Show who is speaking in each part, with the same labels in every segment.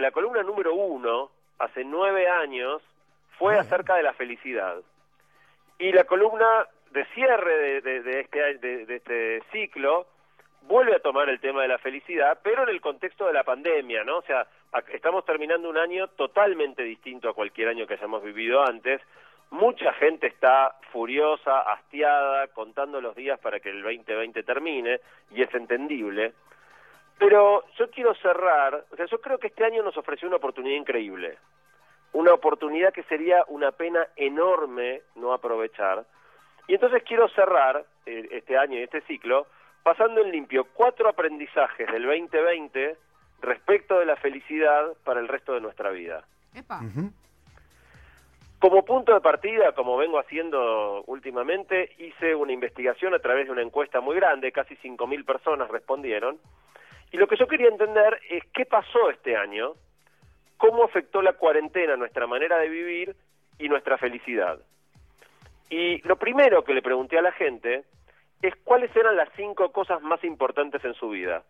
Speaker 1: la columna número uno, hace nueve años, fue acerca de la felicidad. Y la columna de cierre de, de, este, de, este ciclo vuelve a tomar el tema de la felicidad, pero en el contexto de la pandemia, ¿no? O sea, estamos terminando un año totalmente distinto a cualquier año que hayamos vivido antes. Mucha gente está furiosa, hastiada, contando los días para que el 2020 termine, y es entendible. Pero yo quiero cerrar, o sea, yo creo que este año nos ofreció una oportunidad increíble, una oportunidad que sería una pena enorme no aprovechar. Y entonces quiero cerrar eh, este año y este ciclo pasando en limpio cuatro aprendizajes del 2020 respecto de la felicidad para el resto de nuestra vida. Como punto de partida, como vengo haciendo últimamente, hice una investigación a través de una encuesta muy grande, casi 5.000 personas respondieron, y lo que yo quería entender es qué pasó este año, cómo afectó la cuarentena nuestra manera de vivir y nuestra felicidad. Y lo primero que le pregunté a la gente es cuáles eran las cinco cosas más importantes en su vida.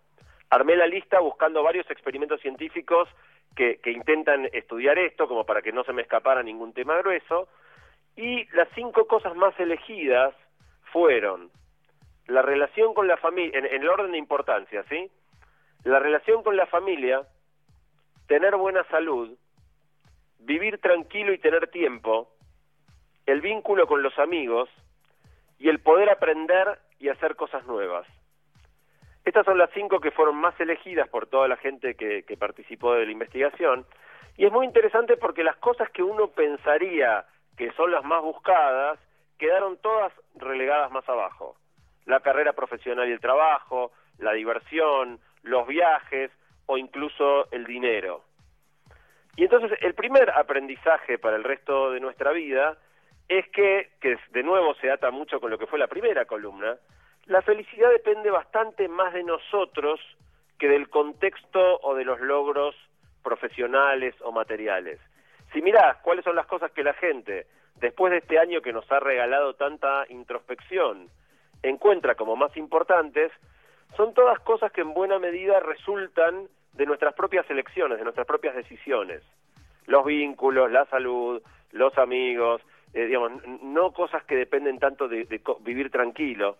Speaker 1: Armé la lista buscando varios experimentos científicos que, intentan estudiar esto, como para que no se me escapara ningún tema grueso, y las cinco cosas más elegidas fueron la relación con la familia, en, el orden de importancia, ¿sí? La relación con la familia, tener buena salud, vivir tranquilo y tener tiempo, el vínculo con los amigos y el poder aprender y hacer cosas nuevas. Estas son las cinco que fueron más elegidas por toda la gente que, participó de la investigación y es muy interesante porque las cosas que uno pensaría que son las más buscadas quedaron todas relegadas más abajo. La carrera profesional y el trabajo, la diversión, los viajes o incluso el dinero. Y entonces el primer aprendizaje para el resto de nuestra vida es que, que de nuevo se ata mucho con lo que fue la primera columna, la felicidad depende bastante más de nosotros que del contexto o de los logros profesionales o materiales. Si mirás cuáles son las cosas que la gente, después de este año que nos ha regalado tanta introspección, encuentra como más importantes, son todas cosas que en buena medida resultan de nuestras propias elecciones, de nuestras propias decisiones. Los vínculos, la salud, los amigos, eh, digamos, no cosas que dependen tanto de, vivir tranquilo.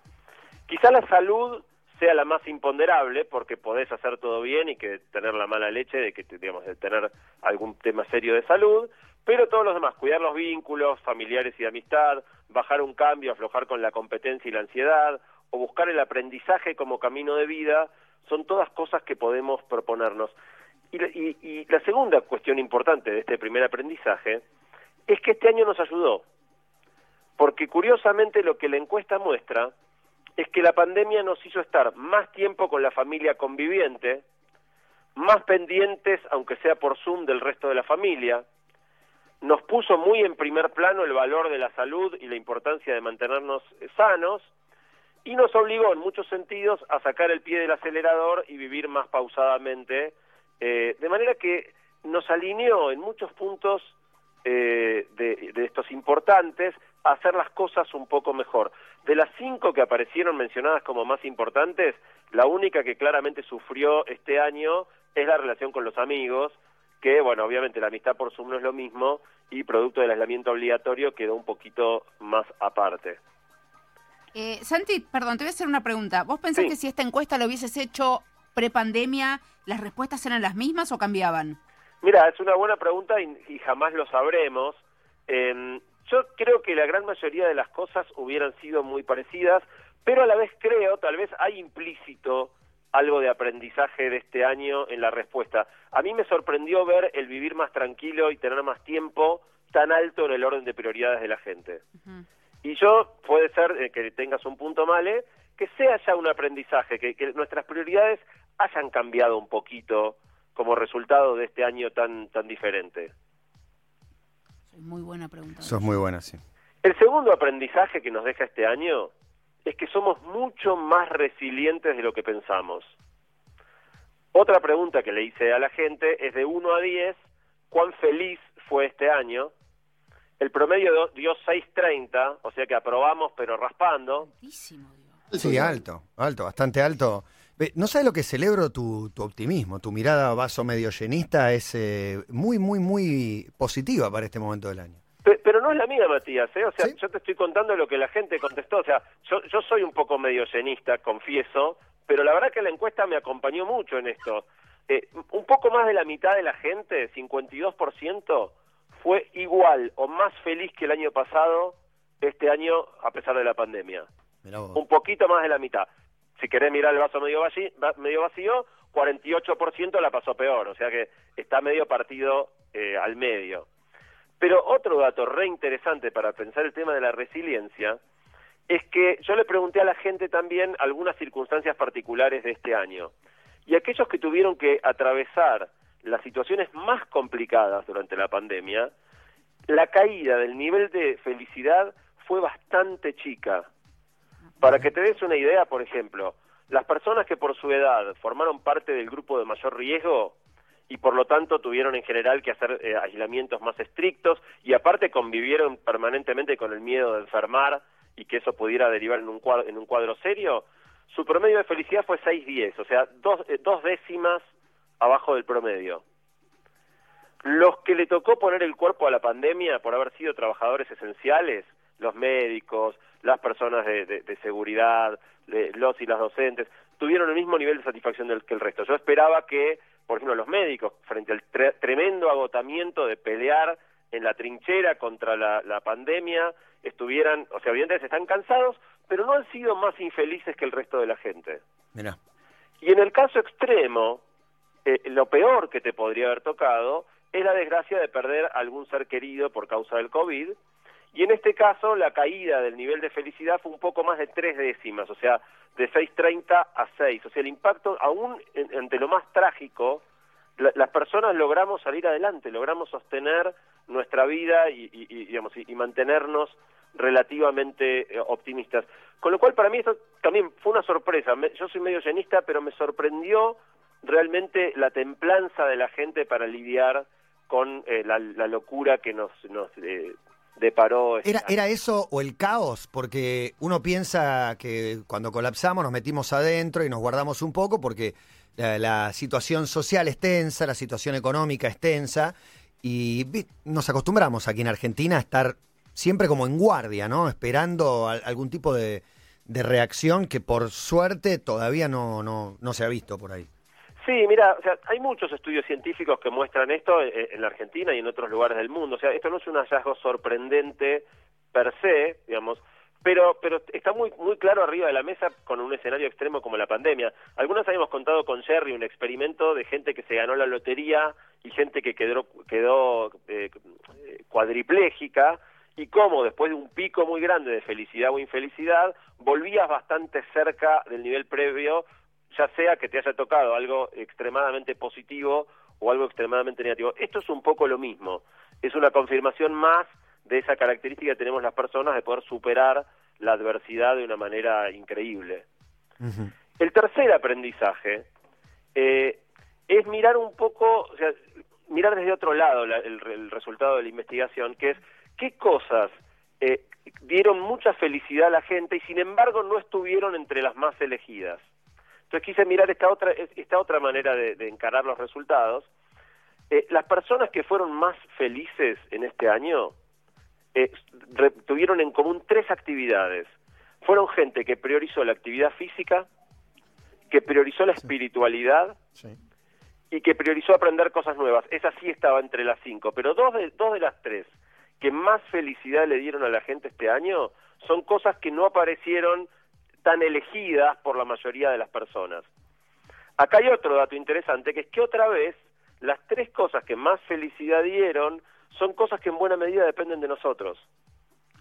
Speaker 1: Quizá la salud sea la más imponderable porque podés hacer todo bien y que tener la mala leche de que digamos de tener algún tema serio de salud, pero todos los demás, cuidar los vínculos familiares y de amistad, bajar un cambio, aflojar con la competencia y la ansiedad, o buscar el aprendizaje como camino de vida, son todas cosas que podemos proponernos. Y, la segunda cuestión importante de este primer aprendizaje es que este año nos ayudó, porque curiosamente lo que la encuesta muestra es que la pandemia nos hizo estar más tiempo con la familia conviviente, más pendientes, aunque sea por Zoom, del resto de la familia, nos puso muy en primer plano el valor de la salud y la importancia de mantenernos sanos, y nos obligó en muchos sentidos a sacar el pie del acelerador y vivir más pausadamente, eh, de manera que nos alineó en muchos puntos eh, de, de, estos importantes a hacer las cosas un poco mejor. De las cinco que aparecieron mencionadas como más importantes, la única que claramente sufrió este año es la relación con los amigos, que, bueno, obviamente la amistad por Zoom no es lo mismo y producto del aislamiento obligatorio quedó un poquito más aparte.
Speaker 2: Eh, Santi, perdón, te voy a hacer una pregunta. ¿Vos pensás que si esta encuesta lo hubieses hecho prepandemia, las respuestas eran las mismas o cambiaban?
Speaker 1: Mira, es una buena pregunta y, jamás lo sabremos. Em, yo creo que la gran mayoría de las cosas hubieran sido muy parecidas, pero a la vez creo, tal vez hay implícito algo de aprendizaje de este año en la respuesta. A mí me sorprendió ver el vivir más tranquilo y tener más tiempo tan alto en el orden de prioridades de la gente. Y yo, puede ser eh, que tengas un punto male, que sea ya un aprendizaje, que, nuestras prioridades hayan cambiado un poquito como resultado de este año tan, tan diferente.
Speaker 2: Muy buena pregunta.
Speaker 3: Eso es muy buena, sí.
Speaker 1: El segundo aprendizaje que nos deja este año es que somos mucho más resilientes de lo que pensamos. Otra pregunta que le hice a la gente es de 1 a 10, ¿cuán feliz fue este año? El promedio dio 6.30, o sea que aprobamos pero raspando.
Speaker 3: Sí, alto, alto, bastante alto. No sabes lo que celebro tu, optimismo, tu mirada vaso medio llenista es eh, muy, muy, muy positiva para este momento del año.
Speaker 1: Pero no es la mía, Matías, ¿eh? O sea, yo te estoy contando lo que la gente contestó. O sea, yo, yo soy un poco medio llenista, confieso, pero la verdad que la encuesta me acompañó mucho en esto. Eh, un poco más de la mitad de la gente, 52%, fue igual o más feliz que el año pasado este año a pesar de la pandemia. Un poquito más de la mitad. Si querés mirar el vaso medio vacío, medio vacío 48% la pasó peor, o sea que está medio partido eh, al medio. Pero otro dato re interesante para pensar el tema de la resiliencia es que yo le pregunté a la gente también algunas circunstancias particulares de este año. Y aquellos que tuvieron que atravesar las situaciones más complicadas durante la pandemia, la caída del nivel de felicidad fue bastante chica. Para que te des una idea, por ejemplo, las personas que por su edad formaron parte del grupo de mayor riesgo y por lo tanto tuvieron en general que hacer eh, aislamientos más estrictos y aparte convivieron permanentemente con el miedo de enfermar y que eso pudiera derivar en un cuadro, en un cuadro serio, su promedio de felicidad fue 6-10, o sea, dos, eh, dos décimas abajo del promedio. Los que le tocó poner el cuerpo a la pandemia por haber sido trabajadores esenciales, los médicos, las personas de, seguridad, los y las docentes, tuvieron el mismo nivel de satisfacción del, que el resto. Yo esperaba que, por ejemplo, los médicos, frente al tremendo agotamiento de pelear en la trinchera contra la, pandemia, estuvieran, o sea, evidentemente están cansados, pero no han sido más infelices que el resto de la gente. Y en el caso extremo, eh, lo peor que te podría haber tocado es la desgracia de perder algún ser querido por causa del COVID, y en este caso la caída del nivel de felicidad fue un poco más de tres décimas, o sea, de 6.30 a 6. O sea, el impacto, aún entre lo más trágico, las personas logramos salir adelante, logramos sostener nuestra vida y, digamos, y, mantenernos relativamente eh, optimistas. Con lo cual, para mí esto también fue una sorpresa. yo soy medio llenista, pero me sorprendió realmente la templanza de la gente para lidiar con eh, la, locura que nos, nos eh, deparó.
Speaker 3: ¿Era, ¿Era eso o el caos? Porque uno piensa que cuando colapsamos nos metimos adentro y nos guardamos un poco porque la, situación social es tensa, la situación económica es tensa y nos acostumbramos aquí en Argentina a estar siempre como en guardia, ¿no? Esperando algún tipo de, de reacción que por suerte todavía no, no, no se ha visto por ahí.
Speaker 1: Sí, mira, o sea, hay muchos estudios científicos que muestran esto eh, en, la Argentina y en otros lugares del mundo. O sea, esto no es un hallazgo sorprendente per se, digamos, pero pero está muy muy claro arriba de la mesa con un escenario extremo como la pandemia. Algunos habíamos contado con Jerry un experimento de gente que se ganó la lotería y gente que quedó quedó eh, cuadriplégica y cómo después de un pico muy grande de felicidad o infelicidad volvías bastante cerca del nivel previo ya sea que te haya tocado algo extremadamente positivo o algo extremadamente negativo. Esto es un poco lo mismo, es una confirmación más de esa característica que tenemos las personas de poder superar la adversidad de una manera increíble. El tercer aprendizaje eh, es mirar un poco, o sea, mirar desde otro lado el, resultado de la investigación, que es qué cosas eh, dieron mucha felicidad a la gente y sin embargo no estuvieron entre las más elegidas. Entonces quise mirar esta otra, esta otra manera de, encarar los resultados. Eh, las personas que fueron más felices en este año eh, tuvieron en común tres actividades. Fueron gente que priorizó la actividad física, que priorizó la espiritualidad y que priorizó aprender cosas nuevas. Esa sí estaba entre las cinco, pero dos de, dos de las tres que más felicidad le dieron a la gente este año son cosas que no aparecieron tan elegidas por la mayoría de las personas. Acá hay otro dato interesante, que es que otra vez las tres cosas que más felicidad dieron son cosas que en buena medida dependen de nosotros.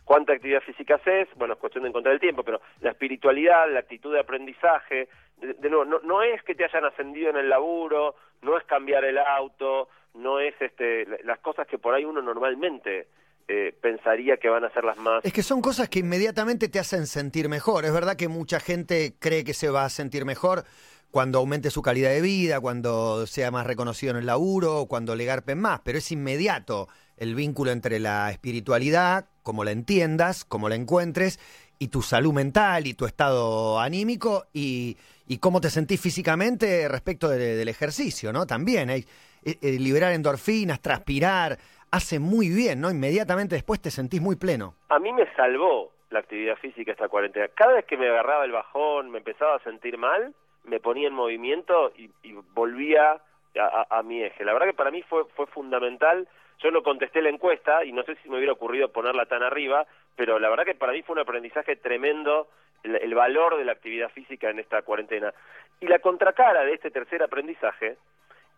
Speaker 1: ¿Cuánta actividad física haces? Bueno, es cuestión de encontrar el tiempo, pero la espiritualidad, la actitud de aprendizaje, de, nuevo, no, no es que te hayan ascendido en el laburo, no es cambiar el auto, no es este, las cosas que por ahí uno normalmente eh, pensaría que van a ser las más...
Speaker 3: Es que son cosas que inmediatamente te hacen sentir mejor. Es verdad que mucha gente cree que se va a sentir mejor cuando aumente su calidad de vida, cuando sea más reconocido en el laburo, cuando le garpen más, pero es inmediato el vínculo entre la espiritualidad, como la entiendas, como la encuentres, y tu salud mental y tu estado anímico, y, y cómo te sentís físicamente respecto del ejercicio, ¿no? También, hay, eh, eh, liberar endorfinas, transpirar, hace muy bien, ¿no? Inmediatamente después te sentís muy pleno.
Speaker 1: A mí me salvó la actividad física esta cuarentena. Cada vez que me agarraba el bajón, me empezaba a sentir mal, me ponía en movimiento y, volvía a, mi eje. La verdad que para mí fue, fue fundamental. Yo no contesté la encuesta y no sé si me hubiera ocurrido ponerla tan arriba, pero la verdad que para mí fue un aprendizaje tremendo el, el valor de la actividad física en esta cuarentena. Y la contracara de este tercer aprendizaje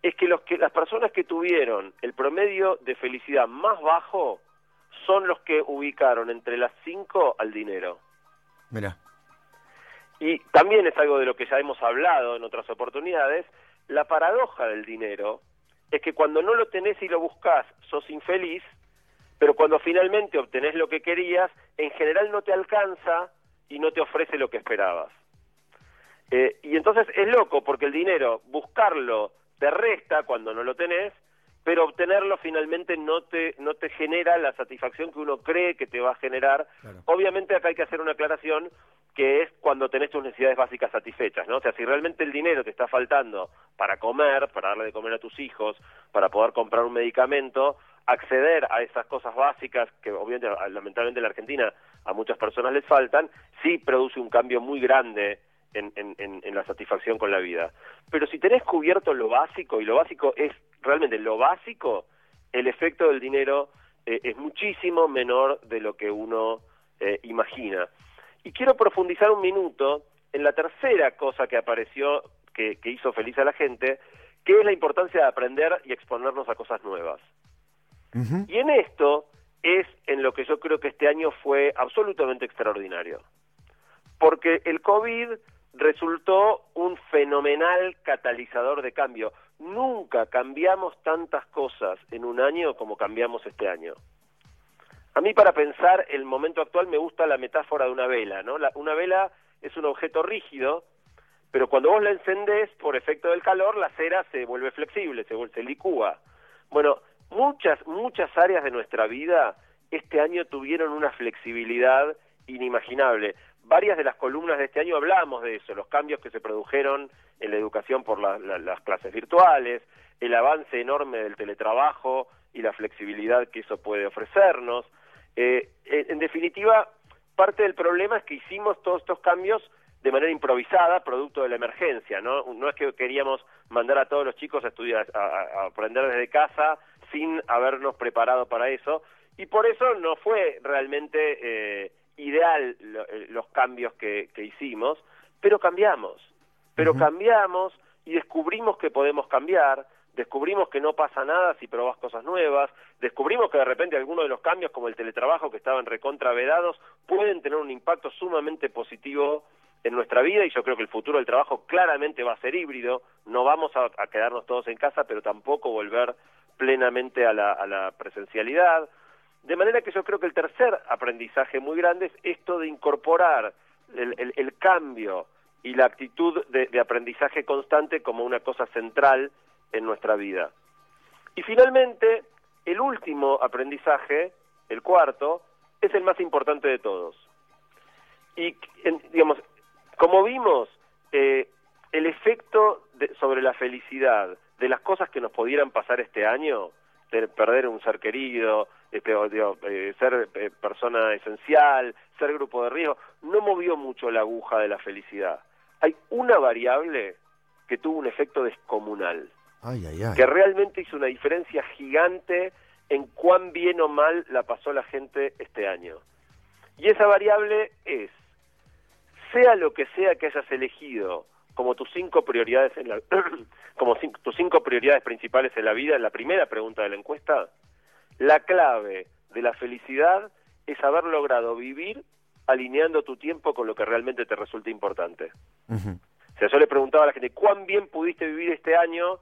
Speaker 1: es que, los que las personas que tuvieron el promedio de felicidad más bajo son los que ubicaron entre las cinco al dinero.
Speaker 3: Mira.
Speaker 1: Y también es algo de lo que ya hemos hablado en otras oportunidades, la paradoja del dinero es que cuando no lo tenés y lo buscas, sos infeliz, pero cuando finalmente obtenés lo que querías, en general no te alcanza y no te ofrece lo que esperabas. Eh, y entonces es loco porque el dinero, buscarlo te resta cuando no lo tenés, pero obtenerlo finalmente no te no te genera la satisfacción que uno cree que te va a generar. Obviamente acá hay que hacer una aclaración que es cuando tenés tus necesidades básicas satisfechas, ¿no? O sea, si realmente el dinero te está faltando para comer, para darle de comer a tus hijos, para poder comprar un medicamento, acceder a esas cosas básicas que obviamente lamentablemente en la Argentina a muchas personas les faltan, sí produce un cambio muy grande en, en, en, la satisfacción con la vida. Pero si tenés cubierto lo básico, y lo básico es realmente lo básico, el efecto del dinero eh, es muchísimo menor de lo que uno eh, imagina. Y quiero profundizar un minuto en la tercera cosa que apareció, que, que hizo feliz a la gente, que es la importancia de aprender y exponernos a cosas nuevas. Y en esto es en lo que yo creo que este año fue absolutamente extraordinario. Porque el COVID resultó un fenomenal catalizador de cambio. Nunca cambiamos tantas cosas en un año como cambiamos este año. A mí para pensar el momento actual me gusta la metáfora de una vela, ¿no? una vela es un objeto rígido, pero cuando vos la encendés por efecto del calor, la cera se vuelve flexible, se, se licúa. Bueno, muchas, muchas áreas de nuestra vida este año tuvieron una flexibilidad inimaginable varias de las columnas de este año hablamos de eso, los cambios que se produjeron en la educación por las clases virtuales, el avance enorme del teletrabajo y la flexibilidad que eso puede ofrecernos. Eh, en definitiva, parte del problema es que hicimos todos estos cambios de manera improvisada, producto de la emergencia, ¿no? No es que queríamos mandar a todos los chicos a estudiar, a, aprender desde casa sin habernos preparado para eso, y por eso no fue realmente eh, ideal eh, los cambios que, hicimos, pero cambiamos, pero cambiamos y descubrimos que podemos cambiar, descubrimos que no pasa nada si probas cosas nuevas, descubrimos que de repente algunos de los cambios como el teletrabajo que estaban recontravedados pueden tener un impacto sumamente positivo en nuestra vida y yo creo que el futuro del trabajo claramente va a ser híbrido, no vamos a, quedarnos todos en casa, pero tampoco volver plenamente a la, a la presencialidad. De manera que yo creo que el tercer aprendizaje muy grande es esto de incorporar el, cambio y la actitud de, aprendizaje constante como una cosa central en nuestra vida. Y finalmente, el último aprendizaje, el cuarto, es el más importante de todos. Y, digamos, como vimos, eh, el efecto sobre la felicidad de las cosas que nos pudieran pasar este año, de perder un ser querido, este, eh, ser eh, persona esencial, ser grupo de riesgo, no movió mucho la aguja de la felicidad. Hay una variable que tuvo un efecto descomunal, que realmente hizo una diferencia gigante en cuán bien o mal la pasó la gente este año. Y esa variable es, sea lo que sea que hayas elegido como tus cinco prioridades en la, como tus cinco prioridades principales en la vida, en la primera pregunta de la encuesta, la clave de la felicidad es haber logrado vivir alineando tu tiempo con lo que realmente te resulta importante. O sea, yo le preguntaba a la gente, ¿cuán bien pudiste vivir este año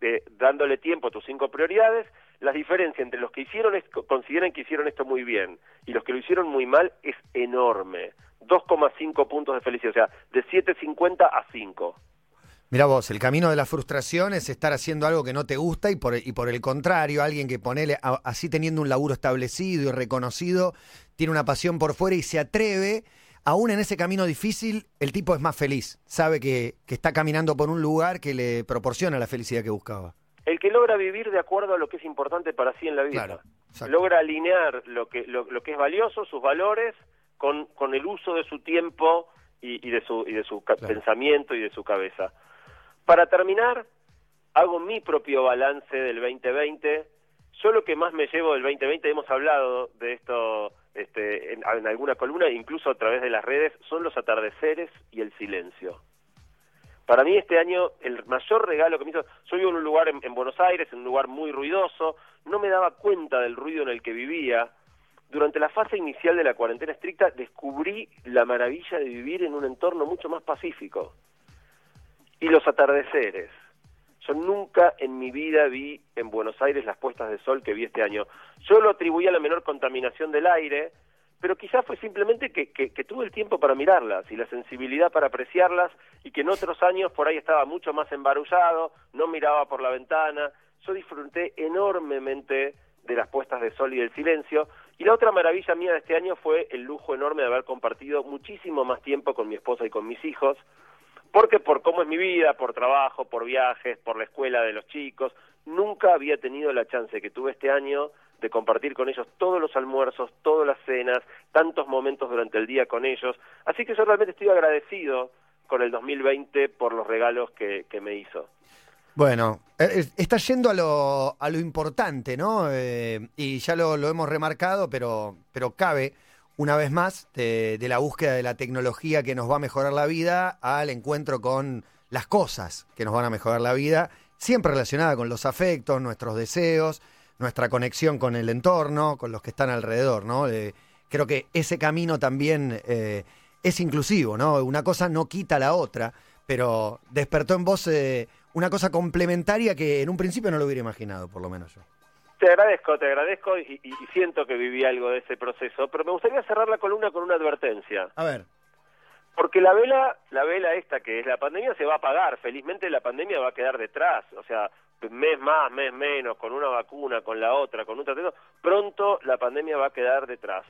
Speaker 1: eh, dándole tiempo a tus cinco prioridades? La diferencia entre los que hicieron esto, consideran que hicieron esto muy bien y los que lo hicieron muy mal es enorme. 2,5 puntos de felicidad, o sea, de 7,50 a 5.
Speaker 3: Mira vos, el camino de la frustración es estar haciendo algo que no te gusta y por, y por el contrario, alguien que ponele, así teniendo un laburo establecido y reconocido, tiene una pasión por fuera y se atreve aún en ese camino difícil, el tipo es más feliz. Sabe que, que está caminando por un lugar que le proporciona la felicidad que buscaba.
Speaker 1: El que logra vivir de acuerdo a lo que es importante para sí en la vida. logra alinear lo que, lo, que es valioso, sus valores, con, con el uso de su tiempo y, y de su, y de su pensamiento y de su cabeza. Para terminar, hago mi propio balance del 2020. Yo lo que más me llevo del 2020, hemos hablado de esto este, en, alguna columna, incluso a través de las redes, son los atardeceres y el silencio. Para mí este año el mayor regalo que me hizo, yo vivo en un lugar en, Buenos Aires, en un lugar muy ruidoso, no me daba cuenta del ruido en el que vivía. Durante la fase inicial de la cuarentena estricta descubrí la maravilla de vivir en un entorno mucho más pacífico. Y los atardeceres. Yo nunca en mi vida vi en Buenos Aires las puestas de sol que vi este año. Yo lo atribuí a la menor contaminación del aire, pero quizás fue simplemente que, que, tuve el tiempo para mirarlas y la sensibilidad para apreciarlas y que en otros años por ahí estaba mucho más embarullado, no miraba por la ventana. Yo disfruté enormemente de las puestas de sol y del silencio. Y la otra maravilla mía de este año fue el lujo enorme de haber compartido muchísimo más tiempo con mi esposa y con mis hijos porque por cómo es mi vida, por trabajo, por viajes, por la escuela de los chicos, nunca había tenido la chance que tuve este año de compartir con ellos todos los almuerzos, todas las cenas, tantos momentos durante el día con ellos. Así que yo realmente estoy agradecido con el 2020 por los regalos que, me hizo.
Speaker 3: Bueno, eh, está yendo a lo, a lo importante, ¿no? Eh, y ya lo, lo, hemos remarcado, pero, pero cabe una vez más, de, la búsqueda de la tecnología que nos va a mejorar la vida al encuentro con las cosas que nos van a mejorar la vida, siempre relacionada con los afectos, nuestros deseos, nuestra conexión con el entorno, con los que están alrededor, ¿no? creo que ese camino también eh, es inclusivo, ¿no? Una cosa no quita la otra, pero despertó en vos eh, una cosa complementaria que en un principio no lo hubiera imaginado, por lo menos yo.
Speaker 1: Te agradezco, te agradezco y, siento que viví algo de ese proceso, pero me gustaría cerrar la columna con una advertencia.
Speaker 3: A ver.
Speaker 1: Porque la vela, la vela esta que es la pandemia se va a apagar, felizmente la pandemia va a quedar detrás, o sea, mes más, mes menos, con una vacuna, con la otra, con un tratamiento, pronto la pandemia va a quedar detrás.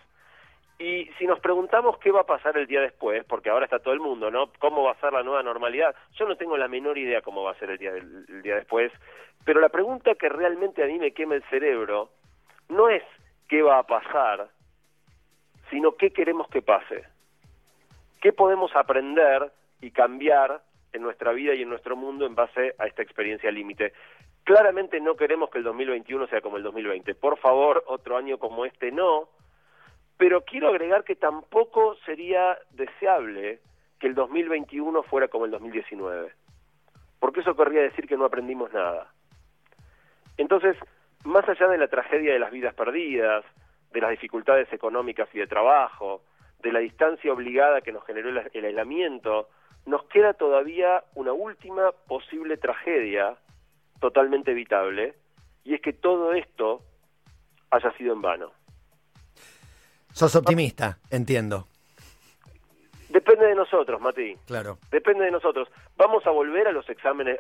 Speaker 1: Y si nos preguntamos qué va a pasar el día después, porque ahora está todo el mundo, ¿no? ¿Cómo va a ser la nueva normalidad? Yo no tengo la menor idea cómo va a ser el día, el día después, pero la pregunta que realmente a mí me quema el cerebro no es qué va a pasar, sino qué queremos que pase. ¿Qué podemos aprender y cambiar en nuestra vida y en nuestro mundo en base a esta experiencia límite? Claramente no queremos que el 2021 sea como el 2020. Por favor, otro año como este no pero quiero agregar que tampoco sería deseable que el 2021 fuera como el 2019, porque eso querría decir que no aprendimos nada. Entonces, más allá de la tragedia de las vidas perdidas, de las dificultades económicas y de trabajo, de la distancia obligada que nos generó el aislamiento, nos queda todavía una última posible tragedia totalmente evitable, y es que todo esto haya sido en vano.
Speaker 3: Sos optimista, entiendo.
Speaker 1: Depende de nosotros, Mati.
Speaker 3: Claro.
Speaker 1: Depende de nosotros. Vamos a volver a los exámenes.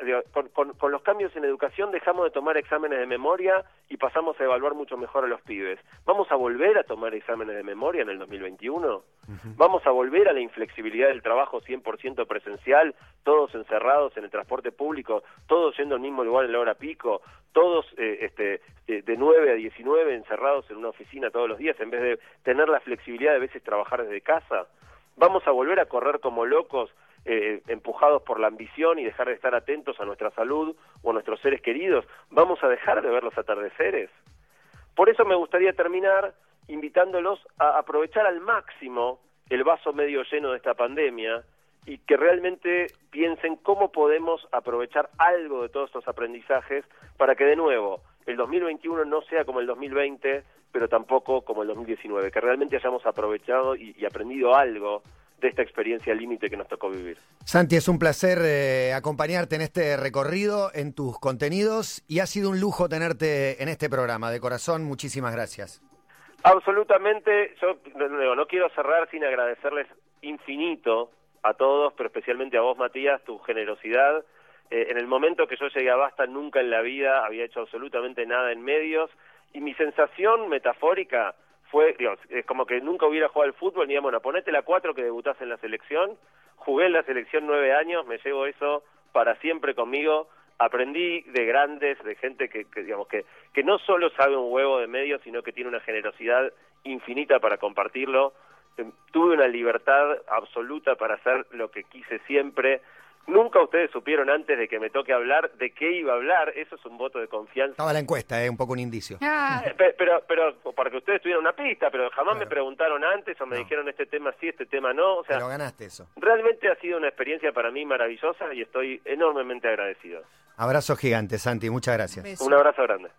Speaker 1: Con, los cambios en educación dejamos de tomar exámenes de memoria y pasamos a evaluar mucho mejor a los pibes. ¿Vamos a volver a tomar exámenes de memoria en el 2021? ¿Vamos a volver a la inflexibilidad del trabajo 100% presencial, todos encerrados en el transporte público, todos yendo al mismo lugar en la hora pico, todos eh, este, de 9 a 19 encerrados en una oficina todos los días en vez de tener la flexibilidad de veces trabajar desde casa? ¿Vamos a volver a correr como locos, eh, empujados por la ambición y dejar de estar atentos a nuestra salud o a nuestros seres queridos? ¿Vamos a dejar de ver los atardeceres? Por eso me gustaría terminar invitándolos a aprovechar al máximo el vaso medio lleno de esta pandemia y que realmente piensen cómo podemos aprovechar algo de todos estos aprendizajes para que de nuevo el 2021 no sea como el 2020, pero tampoco como el 2019, que realmente hayamos aprovechado y, aprendido algo de esta experiencia límite que nos tocó vivir.
Speaker 3: Santi, es un placer eh, acompañarte en este recorrido, en tus contenidos, y ha sido un lujo tenerte en este programa. De corazón, muchísimas gracias.
Speaker 1: Absolutamente, yo no, no quiero cerrar sin agradecerles infinito a todos, pero especialmente a vos, Matías, tu generosidad. Eh, en el momento que yo llegué a Basta, nunca en la vida había hecho absolutamente nada en medios y mi sensación metafórica fue, digamos, es como que nunca hubiera jugado al fútbol, ni bueno, ponete la cuatro que debutás en la selección, jugué en la selección nueve años, me llevo eso para siempre conmigo, aprendí de grandes, de gente que, que, digamos que, que no solo sabe un huevo de medio, sino que tiene una generosidad infinita para compartirlo. Em, tuve una libertad absoluta para hacer lo que quise siempre. Nunca ustedes supieron antes de que me toque hablar de qué iba a hablar. Eso es un voto de confianza.
Speaker 3: Estaba la encuesta, eh, un poco un indicio.
Speaker 2: Ah,
Speaker 1: Eh, pe- Pero, pero, para que ustedes tuvieran una pista, pero jamás me preguntaron antes o me
Speaker 3: No.
Speaker 1: dijeron este tema sí, este tema no. O sea,
Speaker 3: Pero ganaste eso.
Speaker 1: realmente ha sido una experiencia para mí maravillosa y estoy enormemente agradecido.
Speaker 3: Abrazo gigante, Santi. Muchas gracias.
Speaker 1: Un abrazo grande.